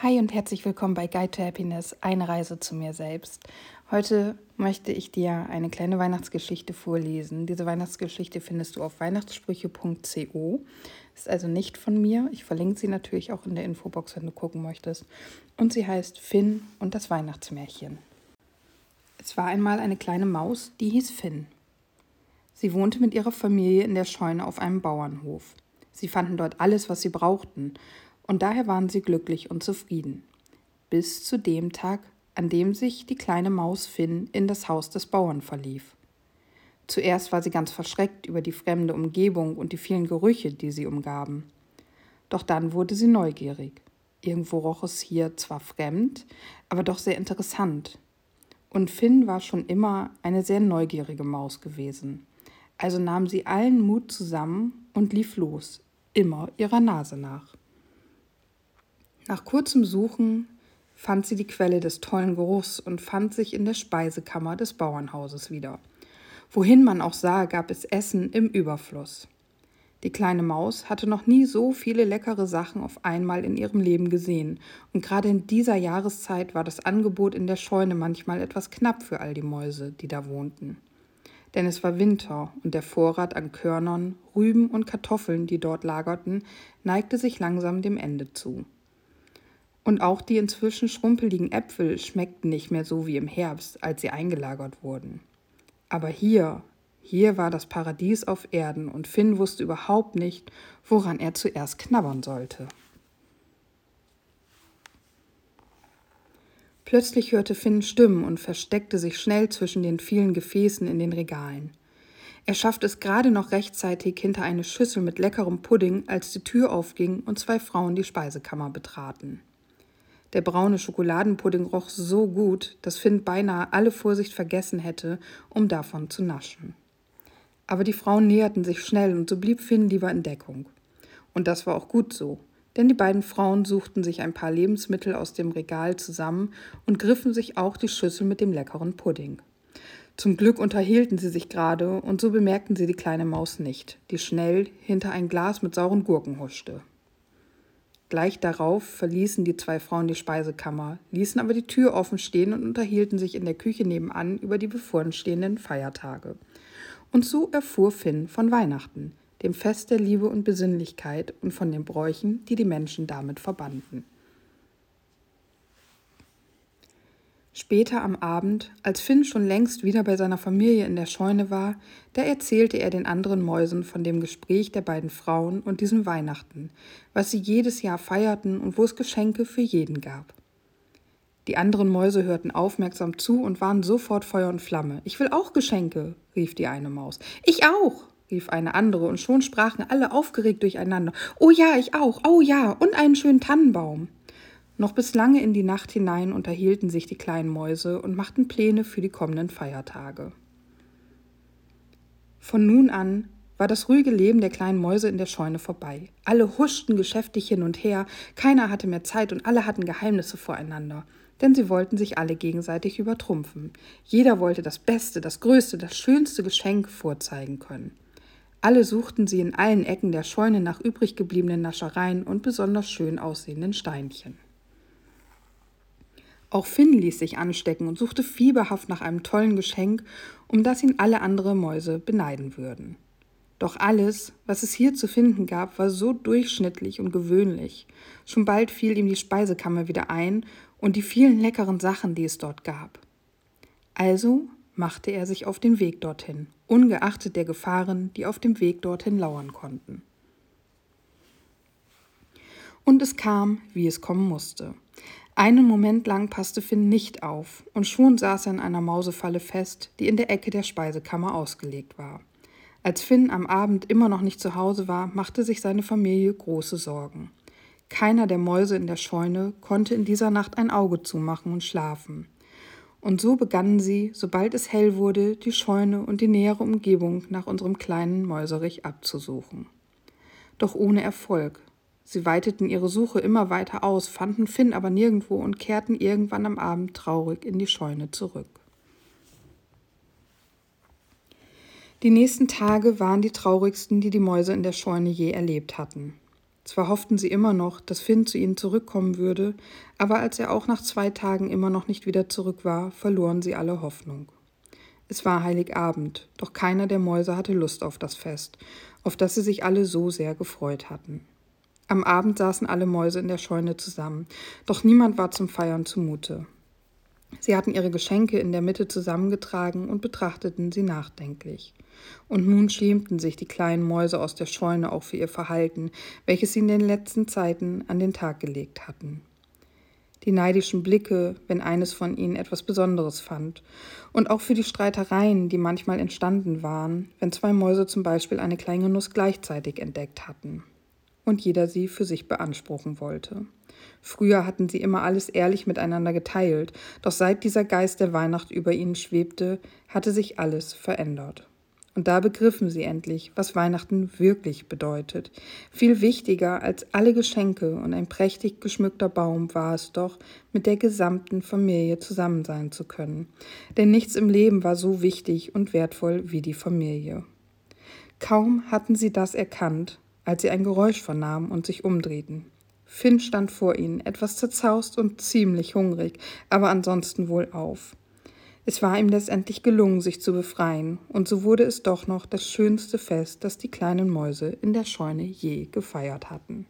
Hi und herzlich willkommen bei Guide to Happiness, eine Reise zu mir selbst. Heute möchte ich dir eine kleine Weihnachtsgeschichte vorlesen. Diese Weihnachtsgeschichte findest du auf weihnachtssprüche.co. Ist also nicht von mir. Ich verlinke sie natürlich auch in der Infobox, wenn du gucken möchtest. Und sie heißt Finn und das Weihnachtsmärchen. Es war einmal eine kleine Maus, die hieß Finn. Sie wohnte mit ihrer Familie in der Scheune auf einem Bauernhof. Sie fanden dort alles, was sie brauchten und daher waren sie glücklich und zufrieden. Bis zu dem Tag, an dem sich die kleine Maus Finn in das Haus des Bauern verlief. Zuerst war sie ganz verschreckt über die fremde Umgebung und die vielen Gerüche, die sie umgaben. Doch dann wurde sie neugierig. Irgendwo roch es hier zwar fremd, aber doch sehr interessant. Und Finn war schon immer eine sehr neugierige Maus gewesen. Also nahm sie allen Mut zusammen und lief los, immer ihrer Nase nach. Nach kurzem Suchen fand sie die Quelle des tollen Geruchs und fand sich in der Speisekammer des Bauernhauses wieder. Wohin man auch sah, gab es Essen im Überfluss. Die kleine Maus hatte noch nie so viele leckere Sachen auf einmal in ihrem Leben gesehen, und gerade in dieser Jahreszeit war das Angebot in der Scheune manchmal etwas knapp für all die Mäuse, die da wohnten. Denn es war Winter und der Vorrat an Körnern, Rüben und Kartoffeln, die dort lagerten, neigte sich langsam dem Ende zu. Und auch die inzwischen schrumpeligen Äpfel schmeckten nicht mehr so wie im Herbst, als sie eingelagert wurden. Aber hier, hier war das Paradies auf Erden und Finn wusste überhaupt nicht, woran er zuerst knabbern sollte. Plötzlich hörte Finn Stimmen und versteckte sich schnell zwischen den vielen Gefäßen in den Regalen. Er schaffte es gerade noch rechtzeitig hinter eine Schüssel mit leckerem Pudding, als die Tür aufging und zwei Frauen die Speisekammer betraten. Der braune Schokoladenpudding roch so gut, dass Finn beinahe alle Vorsicht vergessen hätte, um davon zu naschen. Aber die Frauen näherten sich schnell und so blieb Finn lieber in Deckung. Und das war auch gut so, denn die beiden Frauen suchten sich ein paar Lebensmittel aus dem Regal zusammen und griffen sich auch die Schüssel mit dem leckeren Pudding. Zum Glück unterhielten sie sich gerade, und so bemerkten sie die kleine Maus nicht, die schnell hinter ein Glas mit sauren Gurken huschte. Gleich darauf verließen die zwei Frauen die Speisekammer, ließen aber die Tür offen stehen und unterhielten sich in der Küche nebenan über die bevorstehenden Feiertage. Und so erfuhr Finn von Weihnachten, dem Fest der Liebe und Besinnlichkeit und von den Bräuchen, die die Menschen damit verbanden. Später am Abend, als Finn schon längst wieder bei seiner Familie in der Scheune war, da erzählte er den anderen Mäusen von dem Gespräch der beiden Frauen und diesem Weihnachten, was sie jedes Jahr feierten und wo es Geschenke für jeden gab. Die anderen Mäuse hörten aufmerksam zu und waren sofort Feuer und Flamme. Ich will auch Geschenke, rief die eine Maus. Ich auch, rief eine andere, und schon sprachen alle aufgeregt durcheinander. Oh ja, ich auch, oh ja, und einen schönen Tannenbaum. Noch bis lange in die Nacht hinein unterhielten sich die kleinen Mäuse und machten Pläne für die kommenden Feiertage. Von nun an war das ruhige Leben der kleinen Mäuse in der Scheune vorbei. Alle huschten geschäftig hin und her, keiner hatte mehr Zeit und alle hatten Geheimnisse voreinander, denn sie wollten sich alle gegenseitig übertrumpfen. Jeder wollte das beste, das größte, das schönste Geschenk vorzeigen können. Alle suchten sie in allen Ecken der Scheune nach übrig gebliebenen Naschereien und besonders schön aussehenden Steinchen. Auch Finn ließ sich anstecken und suchte fieberhaft nach einem tollen Geschenk, um das ihn alle anderen Mäuse beneiden würden. Doch alles, was es hier zu finden gab, war so durchschnittlich und gewöhnlich. Schon bald fiel ihm die Speisekammer wieder ein und die vielen leckeren Sachen, die es dort gab. Also machte er sich auf den Weg dorthin, ungeachtet der Gefahren, die auf dem Weg dorthin lauern konnten. Und es kam, wie es kommen musste. Einen Moment lang passte Finn nicht auf, und schon saß er in einer Mausefalle fest, die in der Ecke der Speisekammer ausgelegt war. Als Finn am Abend immer noch nicht zu Hause war, machte sich seine Familie große Sorgen. Keiner der Mäuse in der Scheune konnte in dieser Nacht ein Auge zumachen und schlafen. Und so begannen sie, sobald es hell wurde, die Scheune und die nähere Umgebung nach unserem kleinen Mäuserich abzusuchen. Doch ohne Erfolg, Sie weiteten ihre Suche immer weiter aus, fanden Finn aber nirgendwo und kehrten irgendwann am Abend traurig in die Scheune zurück. Die nächsten Tage waren die traurigsten, die die Mäuse in der Scheune je erlebt hatten. Zwar hofften sie immer noch, dass Finn zu ihnen zurückkommen würde, aber als er auch nach zwei Tagen immer noch nicht wieder zurück war, verloren sie alle Hoffnung. Es war Heiligabend, doch keiner der Mäuse hatte Lust auf das Fest, auf das sie sich alle so sehr gefreut hatten. Am Abend saßen alle Mäuse in der Scheune zusammen, doch niemand war zum Feiern zumute. Sie hatten ihre Geschenke in der Mitte zusammengetragen und betrachteten sie nachdenklich. Und nun schämten sich die kleinen Mäuse aus der Scheune auch für ihr Verhalten, welches sie in den letzten Zeiten an den Tag gelegt hatten. Die neidischen Blicke, wenn eines von ihnen etwas Besonderes fand, und auch für die Streitereien, die manchmal entstanden waren, wenn zwei Mäuse zum Beispiel eine kleine Nuss gleichzeitig entdeckt hatten und jeder sie für sich beanspruchen wollte. Früher hatten sie immer alles ehrlich miteinander geteilt, doch seit dieser Geist der Weihnacht über ihnen schwebte, hatte sich alles verändert. Und da begriffen sie endlich, was Weihnachten wirklich bedeutet. Viel wichtiger als alle Geschenke und ein prächtig geschmückter Baum war es doch, mit der gesamten Familie zusammen sein zu können. Denn nichts im Leben war so wichtig und wertvoll wie die Familie. Kaum hatten sie das erkannt, als sie ein Geräusch vernahmen und sich umdrehten. Finn stand vor ihnen, etwas zerzaust und ziemlich hungrig, aber ansonsten wohlauf. Es war ihm letztendlich gelungen, sich zu befreien, und so wurde es doch noch das schönste Fest, das die kleinen Mäuse in der Scheune je gefeiert hatten.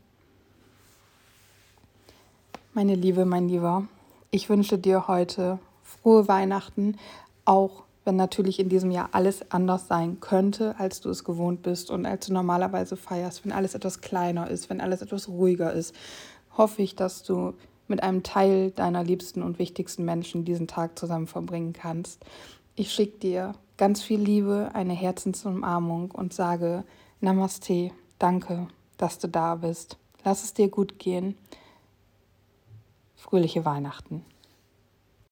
Meine Liebe, mein Lieber, ich wünsche dir heute frohe Weihnachten, auch wenn natürlich in diesem Jahr alles anders sein könnte, als du es gewohnt bist und als du normalerweise feierst, wenn alles etwas kleiner ist, wenn alles etwas ruhiger ist, hoffe ich, dass du mit einem Teil deiner liebsten und wichtigsten Menschen diesen Tag zusammen verbringen kannst. Ich schicke dir ganz viel Liebe, eine Herzensumarmung und sage Namaste, danke, dass du da bist. Lass es dir gut gehen. Fröhliche Weihnachten.